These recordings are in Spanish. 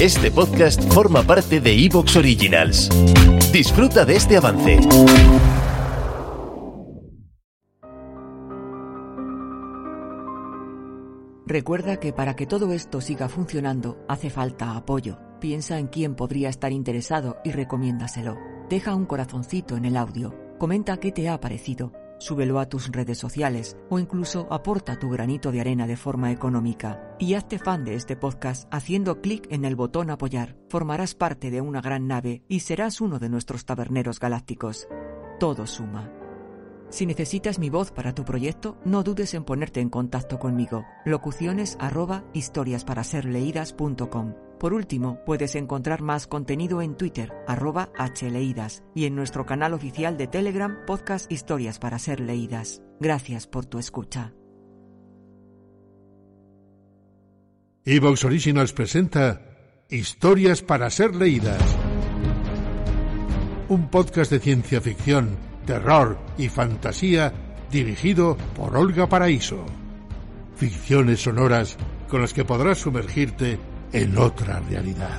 Este podcast forma parte de Evox Originals. Disfruta de este avance. Recuerda que para que todo esto siga funcionando hace falta apoyo. Piensa en quién podría estar interesado y recomiéndaselo. Deja un corazoncito en el audio. Comenta qué te ha parecido. Súbelo a tus redes sociales o incluso aporta tu granito de arena de forma económica. Y hazte fan de este podcast haciendo clic en el botón apoyar. Formarás parte de una gran nave y serás uno de nuestros taberneros galácticos. Todo suma. Si necesitas mi voz para tu proyecto, no dudes en ponerte en contacto conmigo. Locuciones arroba historiasparaserleídas.com. Por último, puedes encontrar más contenido en Twitter, arroba hleídas, y en nuestro canal oficial de Telegram, podcast Historias para ser leídas. Gracias por tu escucha. Evox Originals presenta Historias para ser leídas. Un podcast de ciencia ficción, terror y fantasía dirigido por Olga Paraíso. Ficciones sonoras con las que podrás sumergirte en otra realidad.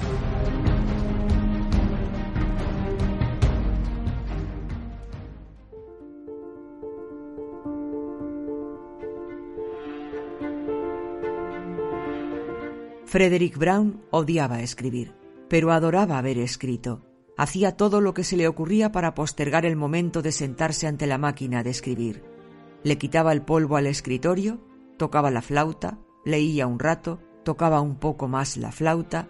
Frederick Brown odiaba escribir, pero adoraba haber escrito. Hacía todo lo que se le ocurría para postergar el momento de sentarse ante la máquina de escribir. Le quitaba el polvo al escritorio, tocaba la flauta, leía un rato, tocaba un poco más la flauta.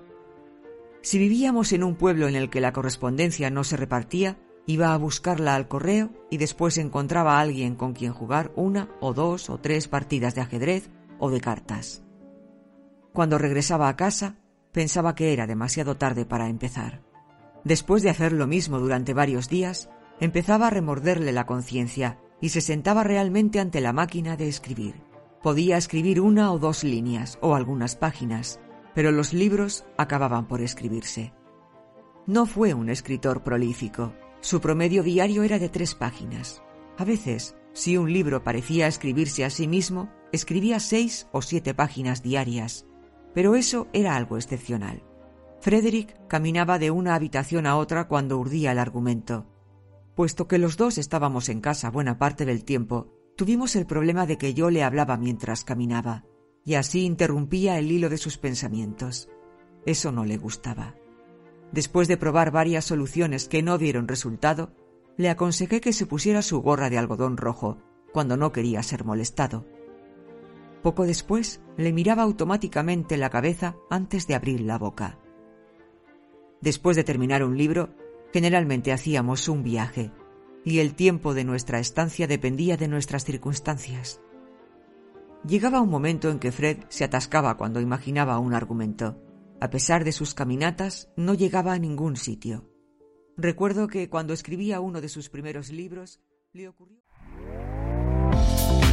Si vivíamos en un pueblo en el que la correspondencia no se repartía, iba a buscarla al correo y después encontraba a alguien con quien jugar una o dos o tres partidas de ajedrez o de cartas. Cuando regresaba a casa, pensaba que era demasiado tarde para empezar. Después de hacer lo mismo durante varios días, empezaba a remorderle la conciencia y se sentaba realmente ante la máquina de escribir. Podía escribir una o dos líneas o algunas páginas, pero los libros acababan por escribirse. No fue un escritor prolífico. Su promedio diario era de tres páginas. A veces, si un libro parecía escribirse a sí mismo, escribía seis o siete páginas diarias. Pero eso era algo excepcional. Frederick caminaba de una habitación a otra cuando urdía el argumento. Puesto que los dos estábamos en casa buena parte del tiempo, tuvimos el problema de que yo le hablaba mientras caminaba, y así interrumpía el hilo de sus pensamientos. Eso no le gustaba. Después de probar varias soluciones que no dieron resultado, le aconsejé que se pusiera su gorra de algodón rojo cuando no quería ser molestado. Poco después le miraba automáticamente la cabeza antes de abrir la boca. Después de terminar un libro, generalmente hacíamos un viaje, y el tiempo de nuestra estancia dependía de nuestras circunstancias. Llegaba un momento en que Fred se atascaba cuando imaginaba un argumento. A pesar de sus caminatas, no llegaba a ningún sitio. Recuerdo que cuando escribía uno de sus primeros libros, le ocurrió...